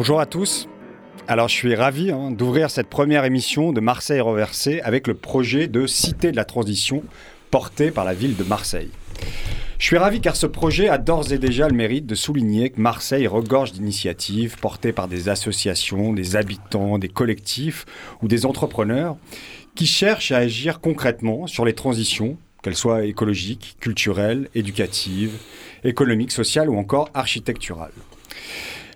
Bonjour à tous. Alors je suis ravi hein, d'ouvrir cette première émission de Marseille reversée avec le projet de Cité de la Transition porté par la ville de Marseille. Je suis ravi car ce projet a d'ores et déjà le mérite de souligner que Marseille regorge d'initiatives portées par des associations, des habitants, des collectifs ou des entrepreneurs qui cherchent à agir concrètement sur les transitions, qu'elles soient écologiques, culturelles, éducatives, économiques, sociales ou encore architecturales.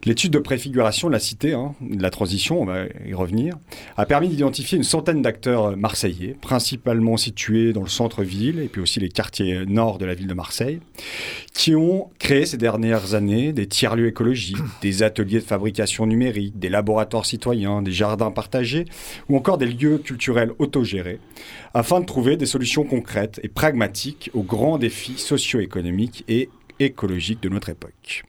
L'étude de préfiguration de la cité, hein, de la transition, on va y revenir, a permis d'identifier une centaine d'acteurs marseillais, principalement situés dans le centre-ville et puis aussi les quartiers nord de la ville de Marseille, qui ont créé ces dernières années des tiers-lieux écologiques, des ateliers de fabrication numérique, des laboratoires citoyens, des jardins partagés ou encore des lieux culturels autogérés, afin de trouver des solutions concrètes et pragmatiques aux grands défis socio-économiques et écologiques de notre époque.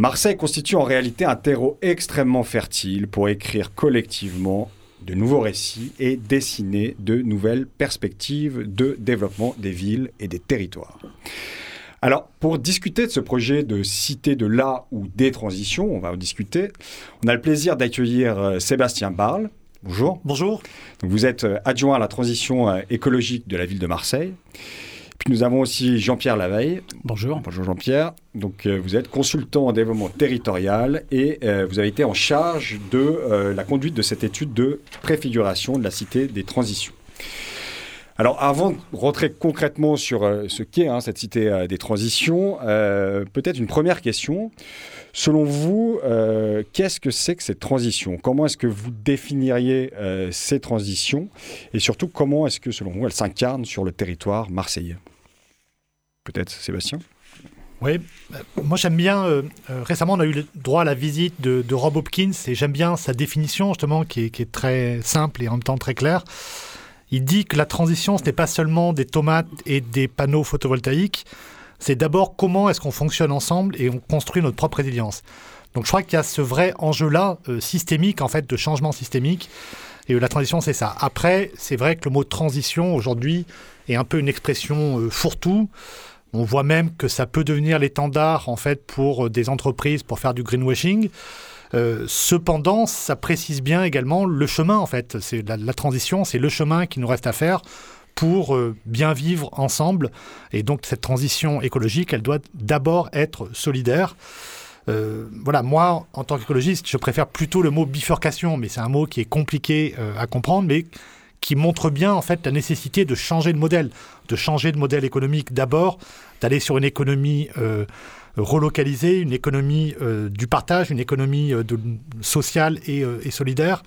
Marseille constitue en réalité un terreau extrêmement fertile pour écrire collectivement de nouveaux récits et dessiner de nouvelles perspectives de développement des villes et des territoires. Alors, pour discuter de ce projet de cité de la ou des transitions, on va en discuter, on a le plaisir d'accueillir euh, Sébastien Barle. Bonjour. Bonjour. vous êtes euh, adjoint à la transition euh, écologique de la ville de Marseille. Puis nous avons aussi Jean-Pierre Laveille. Bonjour. Bonjour Jean-Pierre. Donc euh, vous êtes consultant en développement territorial et euh, vous avez été en charge de euh, la conduite de cette étude de préfiguration de la cité des transitions. Alors avant de rentrer concrètement sur ce qu'est hein, cette cité des transitions, peut-être une première question. Selon vous, qu'est-ce que c'est que cette transition Comment est-ce que vous définiriez ces transitions? Et surtout, comment est-ce que, selon vous, elles s'incarnent sur le territoire marseillais? Peut-être Sébastien oui, moi j'aime bien. Euh, euh, récemment, on a eu le droit à la visite de, Rob Hopkins et j'aime bien sa définition justement qui est, très simple et en même temps très claire. Il dit que la transition, ce n'est pas seulement des tomates et des panneaux photovoltaïques, c'est d'abord comment est-ce qu'on fonctionne ensemble et on construit notre propre résilience. Donc je crois qu'il y a ce vrai enjeu-là euh, systémique, en fait, de changement systémique. Et la transition, c'est ça. Après, c'est vrai que le mot transition, aujourd'hui, est un peu une expression fourre-tout. On voit même que ça peut devenir l'étendard en fait pour euh, des entreprises pour faire du greenwashing. Euh, cependant, ça précise bien également le chemin en fait. C'est la, transition, c'est le chemin qui nous reste à faire pour euh, bien vivre ensemble. Et donc cette transition écologique, elle doit d'abord être solidaire. voilà, moi, en tant qu'écologiste, je préfère plutôt le mot bifurcation, mais c'est un mot qui est compliqué à comprendre, mais qui montre bien en fait la nécessité de changer de modèle, de changer de modèle économique d'abord, d'aller sur une économie euh, relocalisée, une économie euh, du partage, une économie euh, sociale et, solidaire,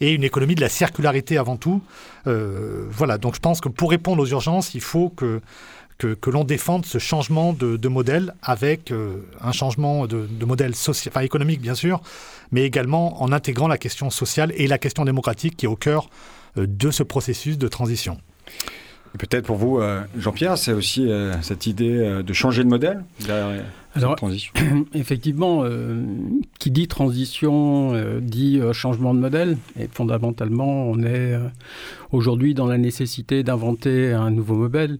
et une économie de la circularité avant tout. voilà, donc je pense que pour répondre aux urgences, il faut que que, l'on défende ce changement de, modèle avec un changement de, modèle social, enfin, économique bien sûr, mais également en intégrant la question sociale et la question démocratique qui est au cœur euh, de ce processus de transition. Peut-être pour vous, euh, Jean-Pierre, c'est aussi euh, cette idée de changer de modèle derrière Alors, transition. Effectivement, qui dit transition dit changement de modèle. Et fondamentalement, on est aujourd'hui dans la nécessité d'inventer un nouveau modèle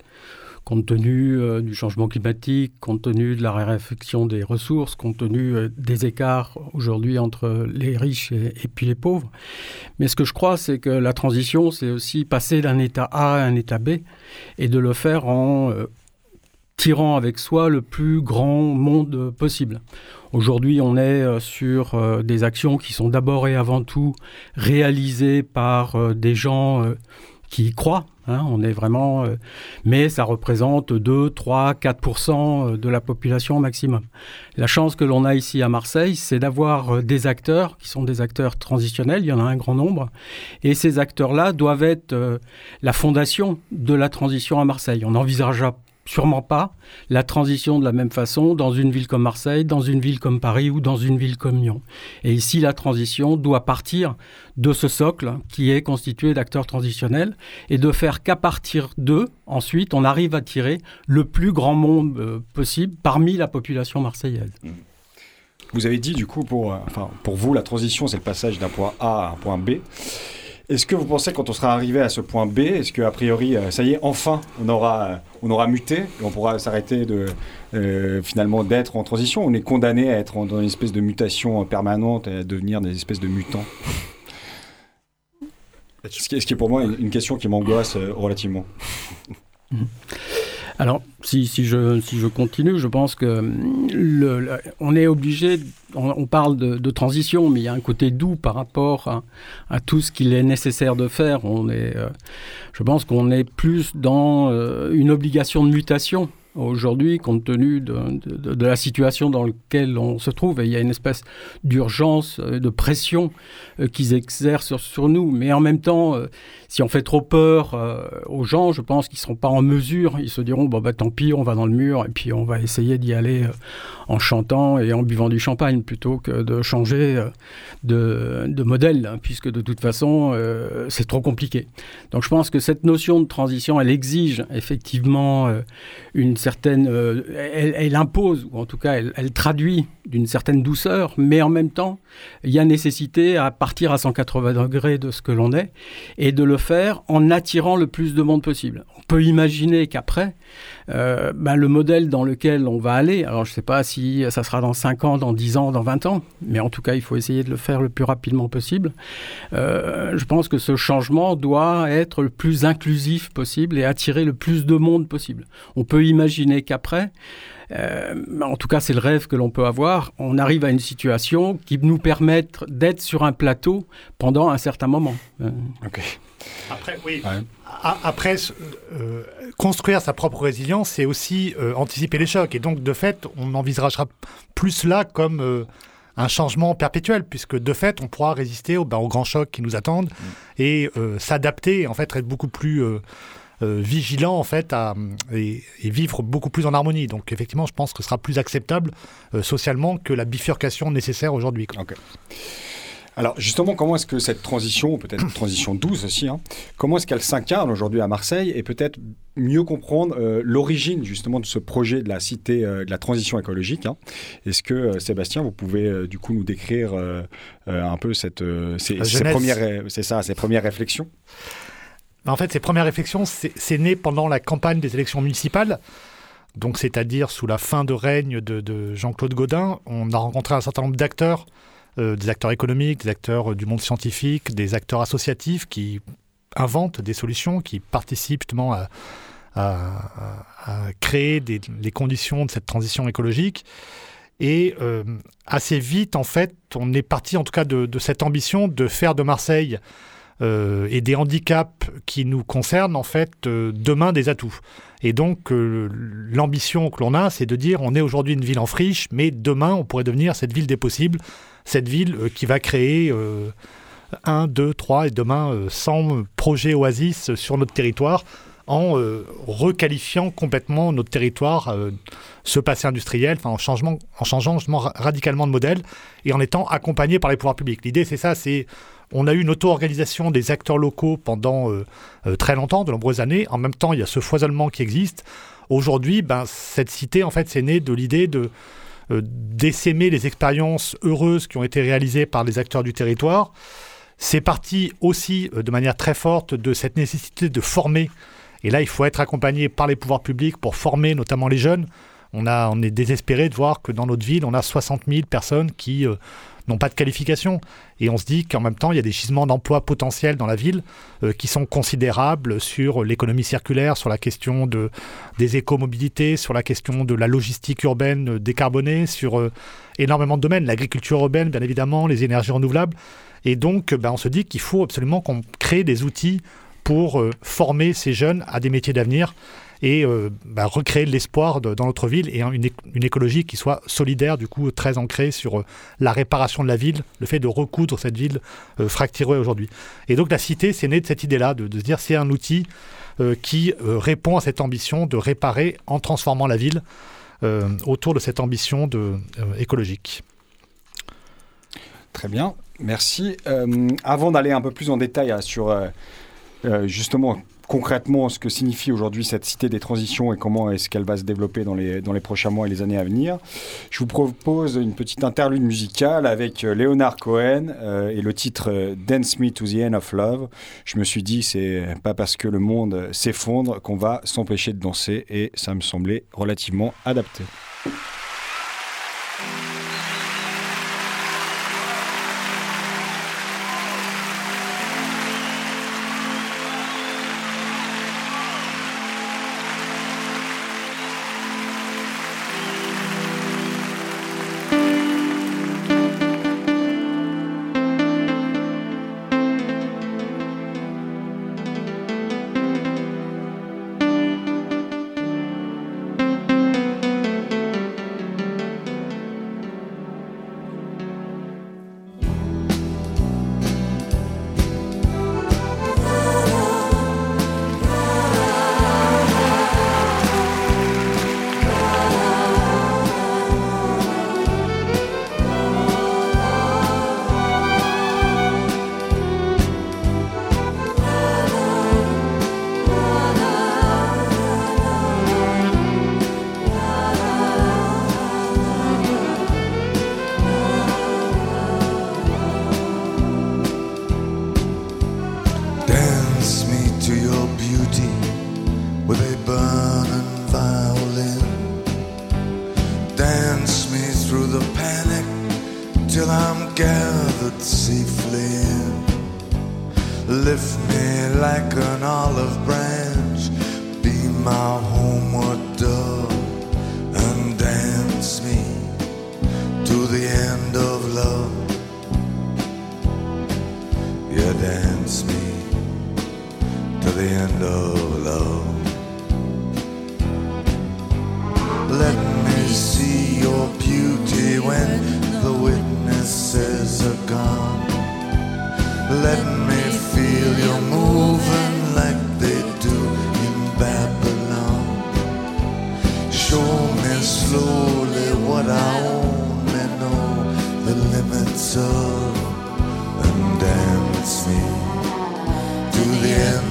compte tenu euh, du changement climatique, compte tenu de la raréfaction des ressources, compte tenu euh, des écarts aujourd'hui entre les riches et, puis les pauvres. Mais ce que je crois, c'est que la transition, c'est aussi passer d'un état A à un état B et de le faire en euh, tirant avec soi le plus grand monde possible. Aujourd'hui, on est sur des actions qui sont d'abord et avant tout réalisées par des gens qui y croient Hein, on est vraiment, euh, mais ça représente 2, 3, 4 de la population maximum. La chance que l'on a ici à Marseille, c'est d'avoir euh, des acteurs qui sont des acteurs transitionnels, il y en a un grand nombre, et ces acteurs-là doivent être euh, la fondation de la transition à Marseille. On envisagera sûrement pas la transition de la même façon dans une ville comme Marseille, dans une ville comme Paris ou dans une ville comme Lyon. Et ici, la transition doit partir de ce socle qui est constitué d'acteurs transitionnels et de faire qu'à partir d'eux, ensuite, on arrive à tirer le plus grand monde euh, possible parmi la population marseillaise. Vous avez dit, du coup, pour, euh, enfin, pour vous, la transition, c'est le passage d'un point A à un point B. Est-ce que vous pensez quand on sera arrivé à ce point B, est-ce qu'a priori, euh, ça y est, enfin, on aura, on aura muté et on pourra s'arrêter de euh, finalement d'être en transition? On est condamné à être dans une espèce de mutation permanente et à devenir des espèces de mutants? Ce qui, est, pour moi une, question qui m'angoisse euh, relativement. Alors, si, si, je, si je continue, je pense que le, on est obligé, on, parle de, transition, mais il y a un côté doux par rapport à, tout ce qu'il est nécessaire de faire. On est, euh, je pense qu'on est plus dans euh, une obligation de mutation aujourd'hui, compte tenu de, la situation dans laquelle on se trouve. Et il y a une espèce d'urgence, euh, de pression qu'ils exercent sur, nous. Mais en même temps, si on fait trop peur aux gens, je pense qu'ils ne seront pas en mesure. Ils se diront, bon, bah, tant pire, on va dans le mur et puis on va essayer d'y aller euh, en chantant et en buvant du champagne plutôt que de changer euh, de, modèle, hein, puisque de toute façon, euh, c'est trop compliqué. Donc je pense que cette notion de transition, elle exige effectivement une certaine... Elle, impose, ou en tout cas, elle, elle traduit d'une certaine douceur, mais en même temps, il y a nécessité à partir à 180 degrés de ce que l'on est et de le faire en attirant le plus de monde possible. On peut imaginer qu'après, euh, ben, le modèle dans lequel on va aller, alors je ne sais pas si ça sera dans 5 ans, dans 10 ans, dans 20 ans, mais en tout cas, il faut essayer de le faire le plus rapidement possible. Euh, je pense que ce changement doit être le plus inclusif possible et attirer le plus de monde possible. On peut imaginer qu'après, euh, en tout cas, c'est le rêve que l'on peut avoir. On arrive à une situation qui nous permette d'être sur un plateau pendant un certain moment. Après, oui. Après, euh, construire sa propre résilience, c'est aussi euh, anticiper les chocs. Et donc, de fait, on envisagera plus cela comme un changement perpétuel, puisque de fait, on pourra résister aux, ben, aux grands chocs qui nous attendent mm. et s'adapter, en fait, être beaucoup plus euh, vigilant en fait à, et, vivre beaucoup plus en harmonie. Donc effectivement, je pense que ce sera plus acceptable euh, socialement que la bifurcation nécessaire aujourd'hui. Alors justement, comment est-ce que cette transition, peut-être transition douce aussi, hein, comment est-ce qu'elle s'incarne aujourd'hui à Marseille et peut-être mieux comprendre euh, l'origine justement de ce projet de la cité de la transition écologique hein? Est-ce que Sébastien, vous pouvez du coup nous décrire un peu cette, ces, premières, c'est ça, ces premières réflexions? En fait, ces premières réflexions, c'est né pendant la campagne des élections municipales. Donc, c'est-à-dire sous la fin de règne de, Jean-Claude Gaudin, on a rencontré un certain nombre d'acteurs, euh, des acteurs économiques, des acteurs du monde scientifique, des acteurs associatifs qui inventent des solutions, qui participent justement à, créer les conditions de cette transition écologique. Et euh, assez vite, en fait, on est parti en tout cas de cette ambition de faire de Marseille euh, et des handicaps qui nous concernent, en fait, euh, demain des atouts. Et donc, euh, l'ambition que l'on a, c'est de dire on est aujourd'hui une ville en friche, mais demain, on pourrait devenir cette ville des possibles, cette ville qui va créer un, deux, trois et demain 100 projets oasis sur notre territoire en requalifiant complètement notre territoire, ce passé industriel, en, changeant radicalement de modèle et en étant accompagné par les pouvoirs publics. L'idée, c'est ça, c'est on a eu une auto-organisation des acteurs locaux pendant euh, euh, très longtemps, de nombreuses années. En même temps, il y a ce foisonnement qui existe. Aujourd'hui, ben, cette cité, en fait, c'est né de l'idée de euh, d'essaimer les expériences heureuses qui ont été réalisées par les acteurs du territoire. C'est parti aussi de manière très forte de cette nécessité de former. Et là, il faut être accompagné par les pouvoirs publics pour former notamment les jeunes. On, on est désespéré de voir que dans notre ville, on a 60 000 personnes qui n'ont pas de qualification. Et on se dit qu'en même temps, il y a des gisements d'emplois potentiels dans la ville euh, qui sont considérables sur l'économie circulaire, sur la question de, des écomobilités, sur la question de la logistique urbaine décarbonée, sur énormément de domaines, l'agriculture urbaine, bien évidemment, les énergies renouvelables. Et donc, ben, on se dit qu'il faut absolument qu'on crée des outils pour former ces jeunes à des métiers d'avenir et euh, bah, recréer de l'espoir dans notre ville et une, une, écologie qui soit solidaire, du coup très ancrée sur euh, la réparation de la ville, le fait de recoudre cette ville euh, fracturée aujourd'hui. Et donc la cité, c'est né de cette idée-là, de, se dire c'est un outil qui répond à cette ambition de réparer en transformant la ville autour de cette ambition de, écologique. Très bien, merci. avant d'aller un peu plus en détail sur justement concrètement ce que signifie aujourd'hui cette cité des transitions et comment est-ce qu'elle va se développer dans les, prochains mois et les années à venir. Je vous propose une petite interlude musicale avec euh, Leonard Cohen euh, et le titre euh, Dance Me to the End of Love. Je me suis dit, c'est pas parce que le monde s'effondre qu'on va s'empêcher de danser et ça me semblait relativement adapté. Lift me like an olive branch, be my homeward dove, and dance me to the end of love. Yeah, dance me to the end of love. Let me see your beauty when the witnesses are gone. Let me whistle and dance me to the end.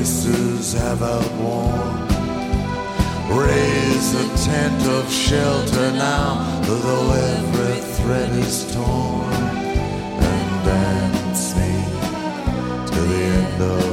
kisses have outworn. Raise a tent of shelter now, though every thread is torn. And dance me to the end of.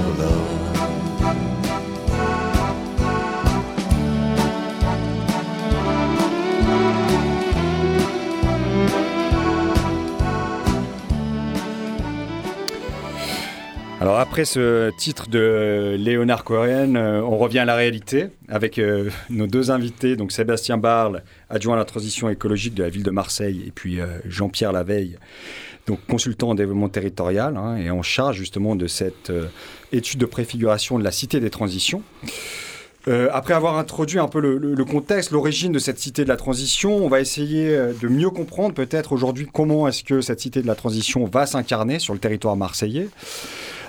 Après ce titre de Léonard Cohen, euh, on revient à la réalité avec euh, nos deux invités, donc Sébastien Barle, adjoint à la transition écologique de la ville de Marseille, et puis euh, Jean-Pierre Laveille, donc consultant en développement territorial hein, et en charge justement de cette étude de préfiguration de la cité des transitions. après avoir introduit un peu le contexte, l'origine de cette cité de la transition, on va essayer de mieux comprendre peut-être aujourd'hui comment est-ce que cette cité de la transition va s'incarner sur le territoire marseillais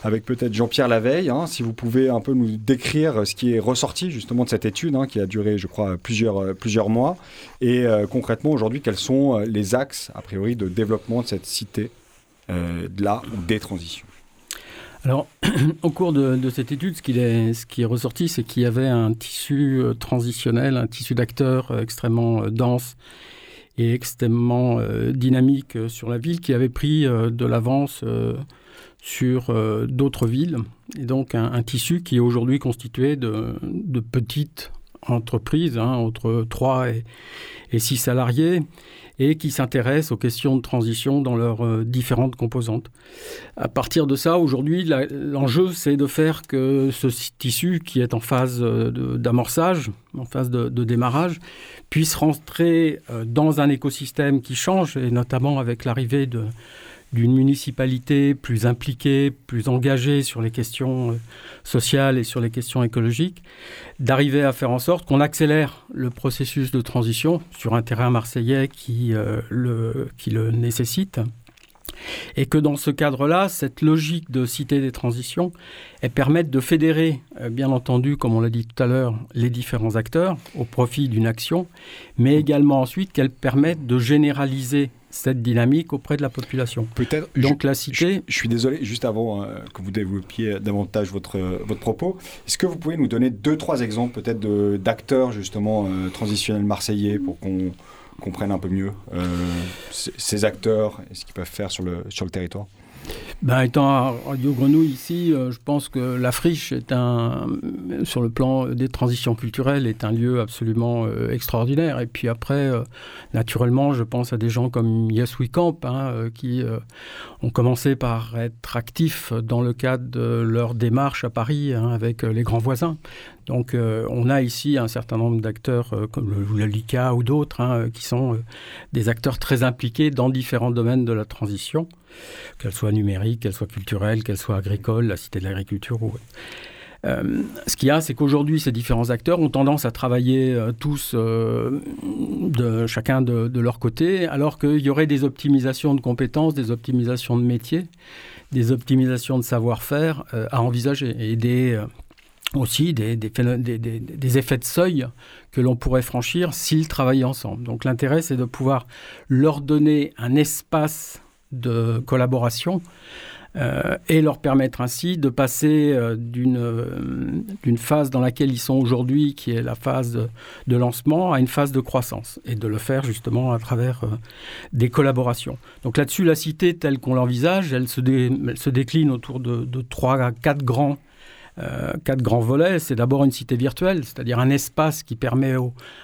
avec peut-être Jean-Pierre Laveille, hein, si vous pouvez un peu nous décrire ce qui est ressorti justement de cette étude, hein, qui a duré, je crois, plusieurs, euh, plusieurs mois, et euh, concrètement aujourd'hui, quels sont euh, les axes, a priori, de développement de cette cité de là ou des transitions? Alors, au cours de, cette étude, ce qui est ressorti, c'est qu'il y avait un tissu transitionnel, un tissu d'acteurs extrêmement dense et extrêmement dynamique sur la ville, qui avait pris de l'avance sur euh, d'autres villes, et donc un, tissu qui est aujourd'hui constitué de, petites entreprises, hein, entre 3 et, et 6 salariés, et qui s'intéressent aux questions de transition dans leurs euh, différentes composantes. À partir de ça, aujourd'hui, l'enjeu, c'est de faire que ce tissu, qui est en phase euh, d'amorçage, en phase de, de, démarrage, puisse rentrer dans un écosystème qui change, et notamment avec l'arrivée de d'une municipalité plus impliquée, plus engagée sur les questions euh, sociales et sur les questions écologiques, d'arriver à faire en sorte qu'on accélère le processus de transition sur un terrain marseillais qui, euh, le, le nécessite. Et que dans ce cadre-là, cette logique de cité des transitions, elle permette de fédérer, euh, bien entendu, comme on l'a dit tout à l'heure, les différents acteurs au profit d'une action, mais également ensuite qu'elle permette de généraliser cette dynamique auprès de la population. Peut-être. Donc la cité. Je, suis désolé, juste avant euh, que vous développiez davantage votre, votre propos, est-ce que vous pouvez nous donner deux, trois exemples peut-être d'acteurs justement euh, transitionnels marseillais pour qu'on comprenne un peu mieux euh, ces acteurs et ce qu'ils peuvent faire sur le, sur le territoire? Ben, étant à Radio Grenouille ici, euh, je pense que la friche est un, sur le plan des transitions culturelles, est un lieu absolument euh, extraordinaire. Et puis après, euh, naturellement, je pense à des gens comme Yes We Camp, qui ont commencé par être actifs dans le cadre de leur démarche à Paris hein, avec les grands voisins. Donc on a ici un certain nombre d'acteurs comme le, LICA ou d'autres hein, qui sont des acteurs très impliqués dans différents domaines de la transition qu'elle soit numérique, qu'elle soit culturelle, qu'elle soit agricole, la cité de l'agriculture. Euh, ce qu'il y a, c'est qu'aujourd'hui, ces différents acteurs ont tendance à travailler euh, tous euh, de, chacun de, leur côté, alors qu'il y aurait des optimisations de compétences, des optimisations de métiers, des optimisations de savoir-faire à envisager et aussi des, des, effets de seuil que l'on pourrait franchir s'ils travaillaient ensemble. Donc l'intérêt, c'est de pouvoir leur donner un espace de collaboration euh, et leur permettre ainsi de passer euh, euh, d'une phase dans laquelle ils sont aujourd'hui, qui est la phase de, lancement, à une phase de croissance, et de le faire justement à travers des collaborations. Donc là-dessus, la cité telle qu'on l'envisage, elle, se décline autour de, de trois à quatre grands euh, quatre grands volets. C'est d'abord une cité virtuelle, c'est-à-dire un espace qui permet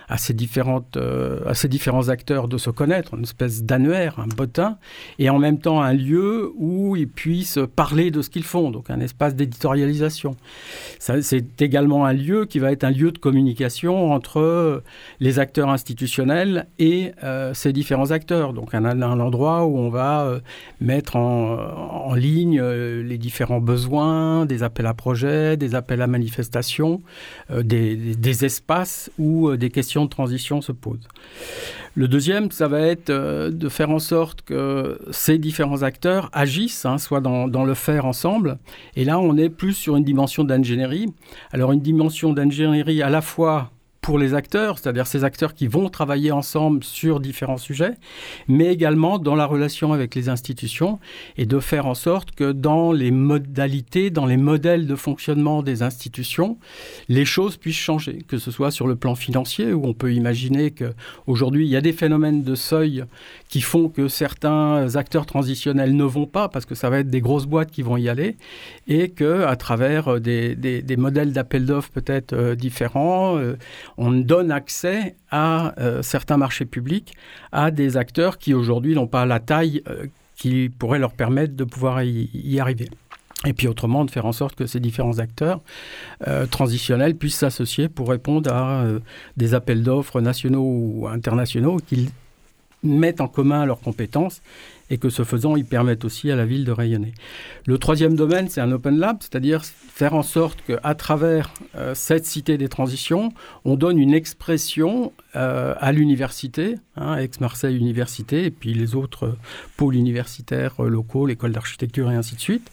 à, ces différentes, euh, à ces différents acteurs de se connaître, une espèce d'annuaire, un bottin, et en même temps un lieu où ils puissent parler de ce qu'ils font, donc un espace d'éditorialisation. C'est également un lieu qui va être un lieu de communication entre les acteurs institutionnels et euh, ces différents acteurs, donc un, endroit où on va mettre en ligne les différents besoins, des appels à projets, des appels à manifestation, euh, des, espaces où euh, des questions de transition se posent. Le deuxième, ça va être euh, de faire en sorte que ces différents acteurs agissent, hein, soit dans, dans, le faire ensemble. Et là, on est plus sur une dimension d'ingénierie. Alors une dimension d'ingénierie à la fois pour les acteurs, c'est-à-dire ces acteurs qui vont travailler ensemble sur différents sujets, mais également dans la relation avec les institutions et de faire en sorte que dans les modalités, dans les modèles de fonctionnement des institutions, les choses puissent changer, que ce soit sur le plan financier où on peut imaginer qu'aujourd'hui il y a des phénomènes de seuil qui font que certains acteurs transitionnels ne vont pas parce que ça va être des grosses boîtes qui vont y aller et que à travers des, des, modèles d'appel d'offres peut-être euh, différents, euh, on donne accès à euh, certains marchés publics à des acteurs qui aujourd'hui n'ont pas la taille euh, qui pourrait leur permettre de pouvoir y, arriver. et puis autrement, de faire en sorte que ces différents acteurs euh, transitionnels puissent s'associer pour répondre à des appels d'offres nationaux ou internationaux, qu'ils mettent en commun leurs compétences et que ce faisant, ils permettent aussi à la ville de rayonner. Le troisième domaine, c'est un open lab, c'est-à-dire faire en sorte qu'à travers euh, cette cité des transitions, on donne une expression euh, à l'université, hein, Aix-Marseille Université, et puis les autres pôles universitaires euh, locaux, l'école d'architecture et ainsi de suite,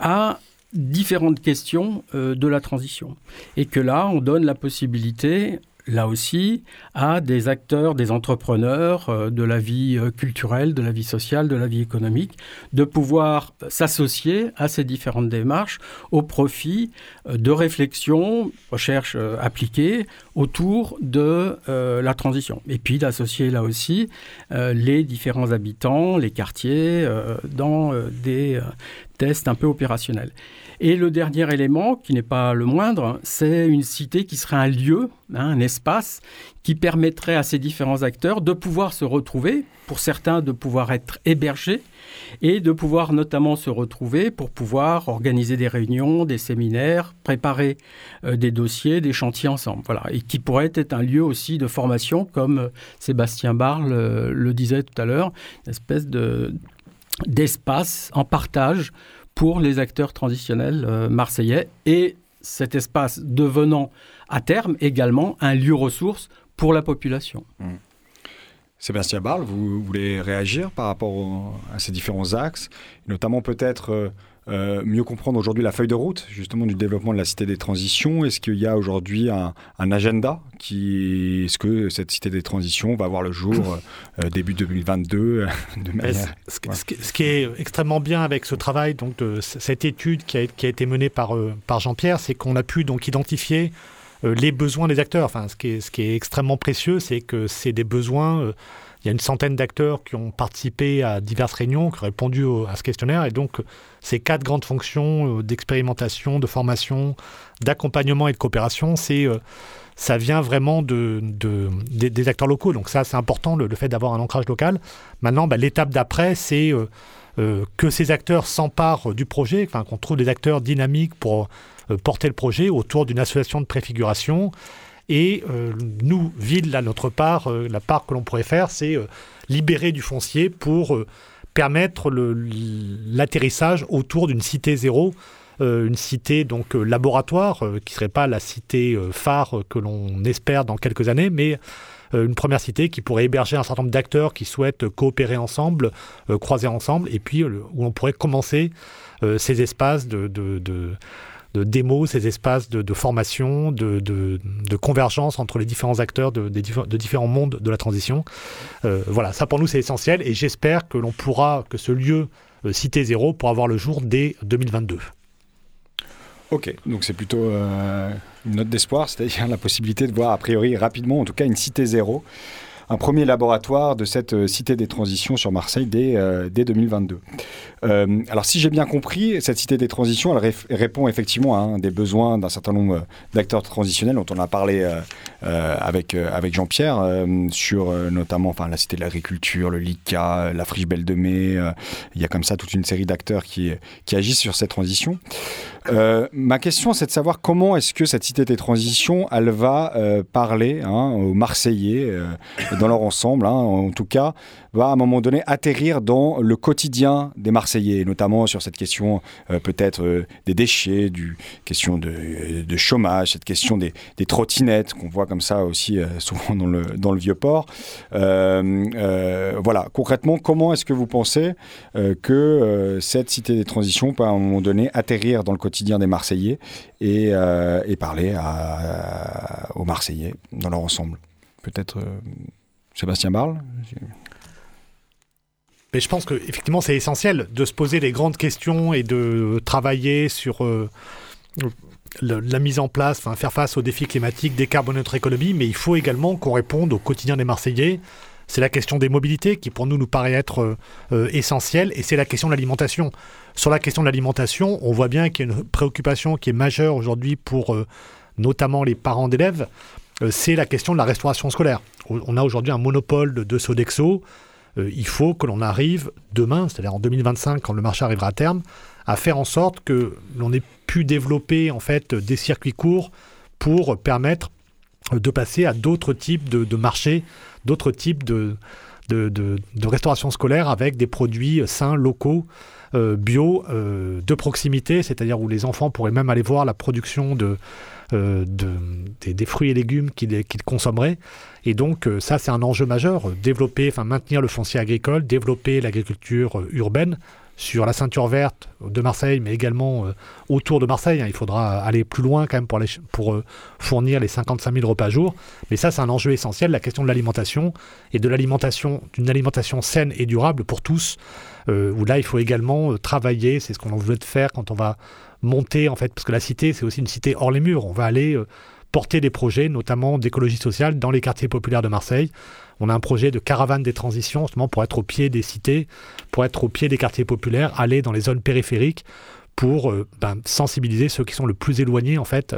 à différentes questions de la transition. Et que là, on donne la possibilité là aussi, à des acteurs, des entrepreneurs euh, de la vie euh, culturelle, de la vie sociale, de la vie économique, de pouvoir s'associer à ces différentes démarches au profit euh, de réflexions, recherches appliquées autour de la transition. Et puis d'associer là aussi les différents habitants, les quartiers, dans des tests un peu opérationnels. Et le dernier élément, qui n'est pas le moindre, c'est une cité qui serait un lieu, hein, un espace, qui permettrait à ces différents acteurs de pouvoir se retrouver, pour certains de pouvoir être hébergés, et de pouvoir notamment se retrouver pour pouvoir organiser des réunions, des séminaires, préparer euh, des dossiers, des chantiers ensemble. Voilà. Et qui pourrait être un lieu aussi de formation, comme euh, Sébastien Barle euh, le disait tout à l'heure, une espèce de, d'espace en partage pour les acteurs transitionnels euh, marseillais et cet espace devenant à terme également un lieu ressource pour la population. Mmh. Sébastien Barle, vous voulez réagir par rapport à ces différents axes, notamment peut-être euh, euh, mieux comprendre aujourd'hui la feuille de route justement du développement de la cité des transitions. Est-ce qu'il y a aujourd'hui un, agenda qui Est-ce que cette cité des transitions va voir le jour euh, début 2022 de manière... ce, ce, qui est extrêmement bien avec ce travail, donc de cette étude qui a, qui a été menée par, euh, par Jean-Pierre, c'est qu'on a pu donc identifier les besoins des acteurs. Enfin, ce qui est, ce qui est extrêmement précieux, c'est que c'est des besoins il y a une centaine d'acteurs qui ont participé à diverses réunions, qui ont répondu à ce questionnaire. Et donc, ces quatre grandes fonctions euh, d'expérimentation, de formation, d'accompagnement et de coopération, c'est euh, ça vient vraiment de, des, acteurs locaux. Donc ça, c'est important, le, fait d'avoir un ancrage local. Maintenant, bah, l'étape d'après, c'est euh, que ces acteurs s'emparent du projet, qu'on trouve des acteurs dynamiques pour porter le projet autour d'une association de préfiguration. Et euh, nous, ville, à notre part, euh, la part que l'on pourrait faire, c'est euh, libérer du foncier pour permettre l'atterrissage autour d'une cité zéro, une cité donc laboratoire, qui serait pas la cité phare que l'on espère dans quelques années, mais une première cité qui pourrait héberger un certain nombre d'acteurs qui souhaitent coopérer ensemble, croiser ensemble, et puis où on pourrait commencer ces espaces de de démo, ces espaces de, formation, de, convergence entre les différents acteurs de, différents mondes de la transition. Euh, voilà, ça pour nous c'est essentiel et j'espère que l'on pourra, que ce lieu euh, Cité Zéro pourra avoir le jour dès 2022. Ok, donc c'est plutôt euh, une note d'espoir, c'est-à-dire la possibilité de voir a priori rapidement, en tout cas, une cité zéro un premier laboratoire de cette euh, cité des transitions sur Marseille dès, euh, dès 2022. Euh, alors si j'ai bien compris, cette cité des transitions, elle répond effectivement à un des besoins d'un certain nombre d'acteurs transitionnels dont on a parlé avec, avec Jean-Pierre, sur notamment enfin, la cité de l'agriculture, le LICA, la Friche Belle de Mai. il y a comme ça toute une série d'acteurs qui, qui agissent sur cette transition. ma question, c'est de savoir comment est-ce que cette cité des transitions, elle va parler hein, aux Marseillais dans leur ensemble, hein, en tout cas, va à un moment donné atterrir dans le quotidien des Marseillais, notamment sur cette question euh, peut-être euh, des déchets, du question de, de, chômage, cette question des, des trottinettes qu'on voit comme ça aussi euh, souvent dans le, dans le vieux port. voilà, concrètement, comment est-ce que vous pensez que cette cité des transitions peut à un moment donné atterrir dans le quotidien des Marseillais et, et parler aux Marseillais dans leur ensemble? Peut-être Sébastien Barle? Mais je pense qu'effectivement, c'est essentiel de se poser les grandes questions et de travailler sur euh, la mise en place, faire face aux défis climatiques, décarboner notre économie, mais il faut également qu'on réponde au quotidien des Marseillais. C'est la question des mobilités qui, pour nous, nous paraît être euh, euh, essentielle, et c'est la question de l'alimentation. Sur la question de l'alimentation, on voit bien qu'il y a une préoccupation qui est majeure aujourd'hui pour notamment les parents d'élèves. Euh, c'est la question de la restauration scolaire. On a aujourd'hui un monopole de, Sodexo. Il faut que l'on arrive demain, c'est-à-dire en 2025, quand le marché arrivera à terme, à faire en sorte que l'on ait pu développer en fait des circuits courts pour permettre de passer à d'autres types de, marchés, d'autres types de, de, restauration scolaire avec des produits sains, locaux, euh, bio, euh, de proximité, c'est-à-dire où les enfants pourraient même aller voir la production de, euh, des, fruits et légumes qu'ils consommeraient. Et donc ça, c'est un enjeu majeur, développer, enfin maintenir le foncier agricole, développer l'agriculture urbaine sur la ceinture verte de Marseille, mais également autour de Marseille. Hein. Il faudra aller plus loin quand même pour, pour fournir les 55 000 repas jour. Mais ça, c'est un enjeu essentiel, la question de l'alimentation et de l'alimentation, d'une alimentation saine et durable pour tous. Euh, là, il faut également euh, travailler, c'est ce qu'on veut faire quand on va monter, en fait, parce que la cité, c'est aussi une cité hors les murs. On va aller euh, porter des projets, notamment d'écologie sociale, dans les quartiers populaires de Marseille. On a un projet de caravane des transitions, justement, pour être au pied des cités, pour être au pied des quartiers populaires, aller dans les zones périphériques pour ben, sensibiliser ceux qui sont le plus éloignés en fait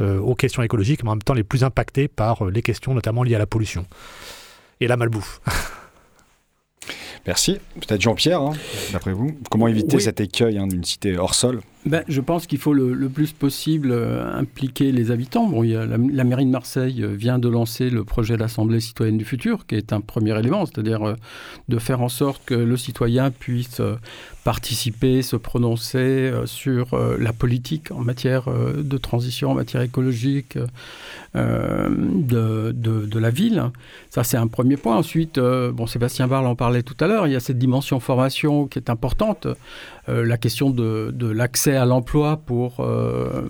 aux questions écologiques, mais en même temps les plus impactés par les questions notamment liées à la pollution et la malbouffe. Merci. Peut-être Jean-Pierre, hein, d'après vous. Comment éviter cet écueil hein, d'une cité hors sol? Ben, Je pense qu'il faut le, plus possible euh, impliquer les habitants. Bon, il y a la, mairie de Marseille euh, vient de lancer le projet d'Assemblée citoyenne du futur, qui est un premier élément, c'est-à-dire euh, de faire en sorte que le citoyen puisse participer, se prononcer sur la politique en matière de transition, en matière écologique de, de, la ville. Ça, c'est un premier point. Ensuite, bon, Sébastien Barle en parlait tout à l'heure, il y a cette dimension formation qui est importante. La question de, l'accès à l'emploi pour euh,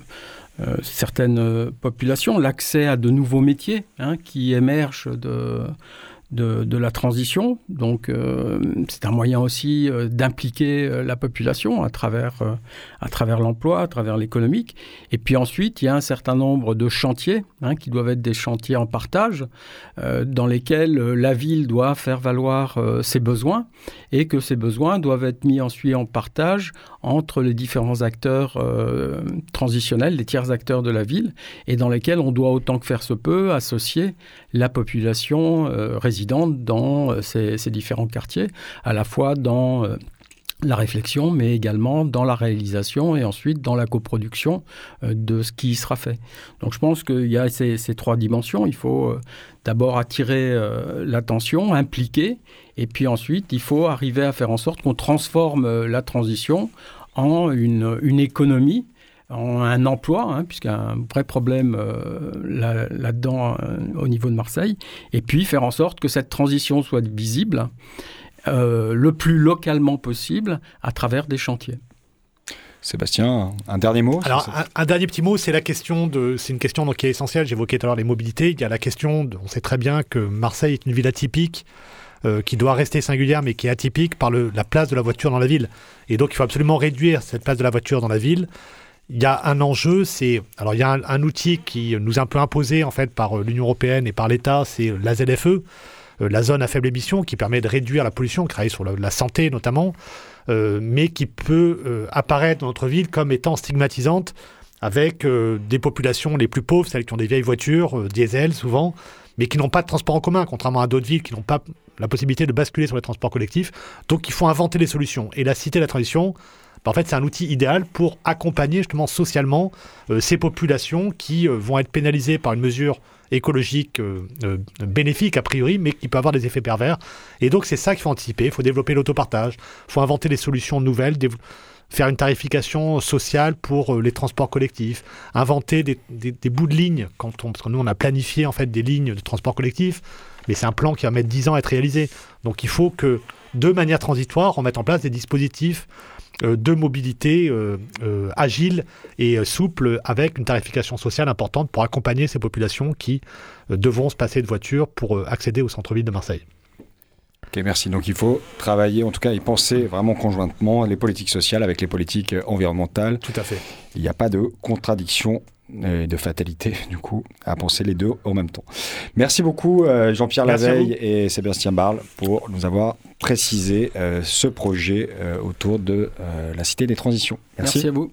euh, certaines populations, l'accès à de nouveaux métiers hein, qui émergent de, de, la transition. Donc, euh, c'est un moyen aussi euh, d'impliquer euh, la population à travers, travers l'emploi, à travers l'économique. Et puis ensuite, il y a un certain nombre de chantiers hein, qui doivent être des chantiers en partage, dans lesquels la ville doit faire valoir ses besoins et que ces besoins doivent être mis ensuite en partage entre les différents acteurs transitionnels, les tiers acteurs de la ville, et dans lesquels on doit autant que faire se peut associer la population résidente dans euh, ces, différents quartiers, à la fois dans euh, la réflexion, mais également dans la réalisation et ensuite dans la coproduction euh, de ce qui sera fait. Donc je pense qu'il y a ces, trois dimensions. Il faut d'abord attirer l'attention, impliquer, et puis ensuite il faut arriver à faire en sorte qu'on transforme la transition en une, une économie un emploi, hein, puisqu'un vrai problème euh, là-dedans euh, au niveau de Marseille, et puis faire en sorte que cette transition soit visible euh, le plus localement possible à travers des chantiers. Sébastien, un dernier mot Alors, un, dernier petit mot, c'est la question de. C'est une question donc, qui est essentielle. J'évoquais tout à l'heure les mobilités. Il y a la question. on sait très bien que Marseille est une ville atypique. qui doit rester singulière mais qui est atypique par le, la place de la voiture dans la ville. Et donc il faut absolument réduire cette place de la voiture dans la ville il y a un enjeu, c'est alors il y a un, outil qui nous est un peu imposé en fait par euh, l'Union européenne et par l'État, c'est la ZFE, euh, la zone à faible émission, qui permet de réduire la pollution, travaille sur la, santé notamment, euh, mais qui peut apparaître dans notre ville comme étant stigmatisante avec des populations les plus pauvres, celles qui ont des vieilles voitures, diesel souvent, mais qui n'ont pas de transport en commun, contrairement à d'autres villes qui n'ont pas la possibilité de basculer sur les transports collectifs. Donc il faut inventer des solutions. Et la Cité de la Transition, en fait, c'est un outil idéal pour accompagner justement socialement euh, ces populations qui euh, vont être pénalisées par une mesure écologique euh, bénéfique a priori, mais qui peut avoir des effets pervers. Et donc, c'est ça qu'il faut anticiper. Il faut développer l'autopartage, il faut inventer des solutions nouvelles, faire une tarification sociale pour les transports collectifs, inventer des, bouts de lignes, quand on, parce que nous, on a planifié en fait des lignes de transport collectif, mais c'est un plan qui va mettre 10 ans à être réalisé. Donc, il faut que, de manière transitoire, on mette en place des dispositifs de mobilité euh, euh, agile et souple avec une tarification sociale importante pour accompagner ces populations qui devront se passer de voiture pour accéder au centre-ville de Marseille. Ok, merci. Donc il faut travailler, en tout cas, et penser vraiment conjointement les politiques sociales avec les politiques environnementales. Tout à fait. Il n'y a pas de contradiction et de fatalité, du coup, à penser les deux en même temps. Merci beaucoup, euh, Jean-Pierre Laveille et Sébastien Barle, pour nous avoir précisé euh, ce projet euh, autour de la Cité des Transitions. Merci à vous.